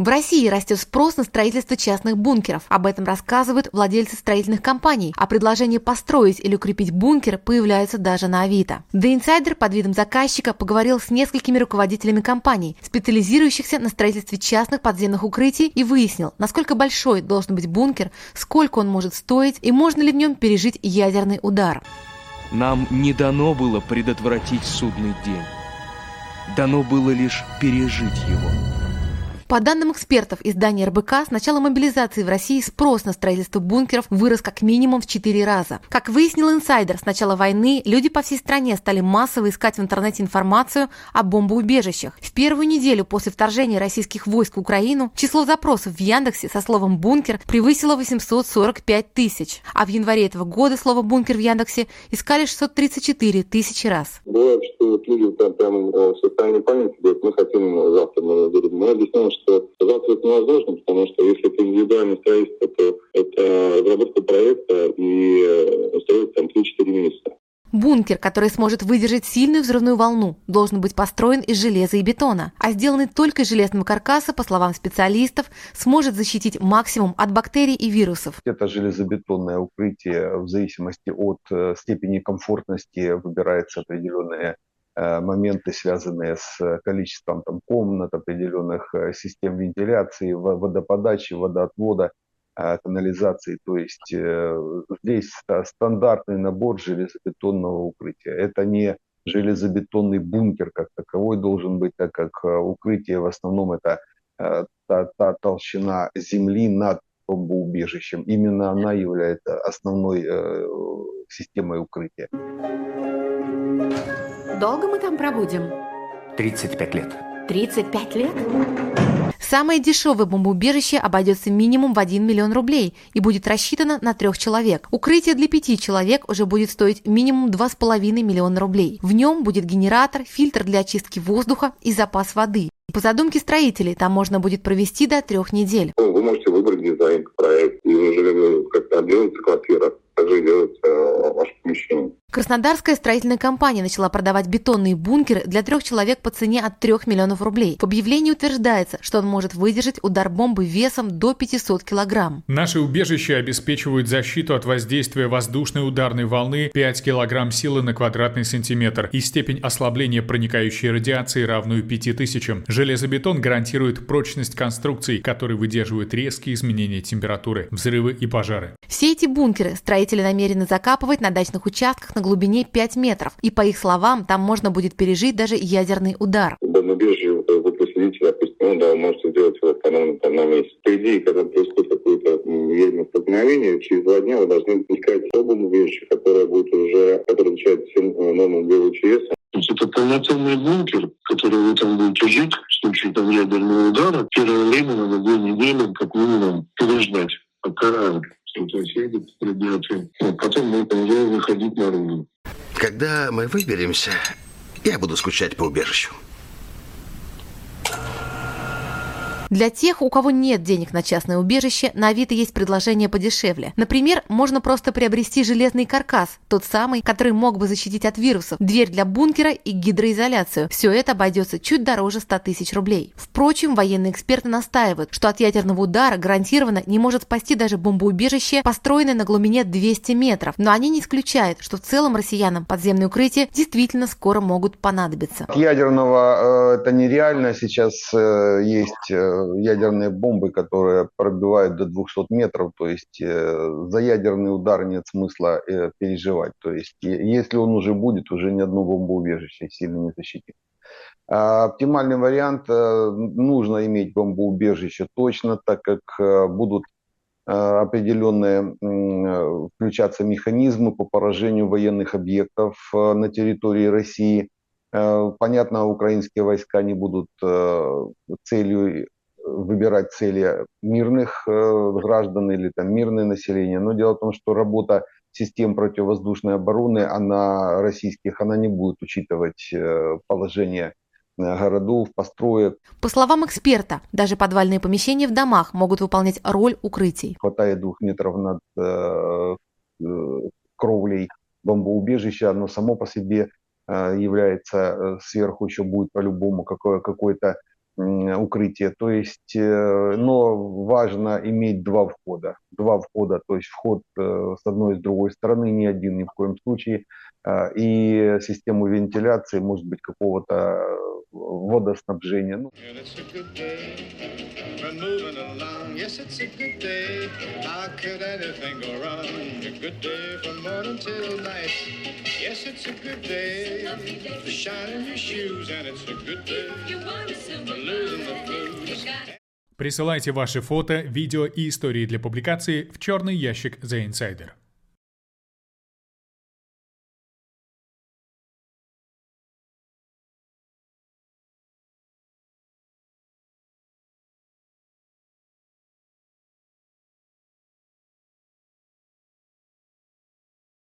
В России растет спрос на строительство частных бункеров. Об этом рассказывают владельцы строительных компаний, а предложение построить или укрепить бункер появляются даже на Авито. The Insider под видом заказчика поговорил с несколькими руководителями компаний, специализирующихся на строительстве частных подземных укрытий и выяснил, насколько большой должен быть бункер, сколько он может стоить и можно ли в нем пережить ядерный удар. Нам не дано было предотвратить судный день. Дано было лишь пережить его. По данным экспертов издания РБК, с начала мобилизации в России спрос на строительство бункеров вырос как минимум в 4 раза. Как выяснил инсайдер, с начала войны люди по всей стране стали массово искать в интернете информацию о бомбоубежищах. В первую неделю после вторжения российских войск в Украину число запросов в Яндексе со словом «бункер» превысило 845 тысяч. А в январе этого года слово «бункер» в Яндексе искали 634 тысячи раз. Бывает, что люди там прямо в состоянии памяти говорят, мы хотим завтра мы объясняем, что завтра это невозможно, потому что если это индивидуальное строительство, то это разработка проекта и э, строится там 3-4 месяца. Бункер, который сможет выдержать сильную взрывную волну, должен быть построен из железа и бетона, а сделанный только из железного каркаса, по словам специалистов, сможет защитить максимум от бактерий и вирусов. Это железобетонное укрытие в зависимости от э, степени комфортности выбирается определенная Э, моменты, связанные с э, количеством там, комнат, определенных э, систем вентиляции, водоподачи, водоотвода, канализации. То есть здесь стандартный набор железобетонного укрытия. Это не железобетонный бункер как таковой должен быть, так как укрытие в основном это та, та толщина земли над бомбоубежищем. Именно она является основной э, системой укрытия. Долго мы там пробудем? 35 лет. 35 лет? Самое дешевое бомбоубежище обойдется минимум в 1 миллион рублей и будет рассчитано на трех человек. Укрытие для пяти человек уже будет стоить минимум 2,5 миллиона рублей. В нем будет генератор, фильтр для очистки воздуха и запас воды. По задумке строителей там можно будет провести до трех недель. Вы можете выбрать дизайн, проект, и уже как-то отделается квартира также делается э, ваше помещение. Краснодарская строительная компания начала продавать бетонные бункеры для трех человек по цене от 3 миллионов рублей. В объявлении утверждается, что он может выдержать удар бомбы весом до 500 килограмм. Наши убежища обеспечивают защиту от воздействия воздушной ударной волны 5 килограмм силы на квадратный сантиметр и степень ослабления проникающей радиации равную 5000. Железобетон гарантирует прочность конструкций, которые выдерживают резкие изменения температуры, взрывы и пожары. Все эти бункеры строители намерены закапывать на дачных участках на глубине 5 метров. И по их словам, там можно будет пережить даже ядерный удар. Бомбоубежище вы посидите, допустим, ну да, вы можете сделать его экономно там, на месяц. По идее, когда происходит какое-то ядерное столкновение, через два дня вы должны искать то бомбоубежище, которое будет уже, которое отвечает всем э, нормам ГВЧС. То есть это полноценный бункер, который вы там будете жить в случае там, ядерного удара. Первое время надо две недели как минимум переждать, пока соседи, ребята. А потом мы продолжаем выходить наружу. Когда мы выберемся, я буду скучать по убежищу. Для тех, у кого нет денег на частное убежище, на Авито есть предложение подешевле. Например, можно просто приобрести железный каркас, тот самый, который мог бы защитить от вирусов, дверь для бункера и гидроизоляцию. Все это обойдется чуть дороже 100 тысяч рублей. Впрочем, военные эксперты настаивают, что от ядерного удара гарантированно не может спасти даже бомбоубежище, построенное на глубине 200 метров. Но они не исключают, что в целом россиянам подземные укрытия действительно скоро могут понадобиться. От ядерного э, это нереально. Сейчас э, есть э, ядерные бомбы, которые пробивают до 200 метров, то есть э, за ядерный удар нет смысла э, переживать. То есть если он уже будет, уже ни одно бомбоубежище сильно не защитит. А оптимальный вариант э, нужно иметь бомбоубежище точно, так как будут определенные включаться механизмы по поражению военных объектов на территории России. Понятно, украинские войска не будут целью выбирать цели мирных э, граждан или там мирное население. Но дело в том, что работа систем противовоздушной обороны, она российских, она не будет учитывать э, положение э, городов, построек. По словам эксперта, даже подвальные помещения в домах могут выполнять роль укрытий. Хватает двух метров над э, кровлей бомбоубежища, оно само по себе является, сверху еще будет по-любому какое, какое-то укрытие. То есть, но важно иметь два входа. Два входа, то есть вход с одной и с другой стороны, ни один ни в коем случае. И систему вентиляции, может быть, какого-то водоснабжения. Ну. Присылайте ваши фото, видео и истории для публикации в черный ящик The Insider.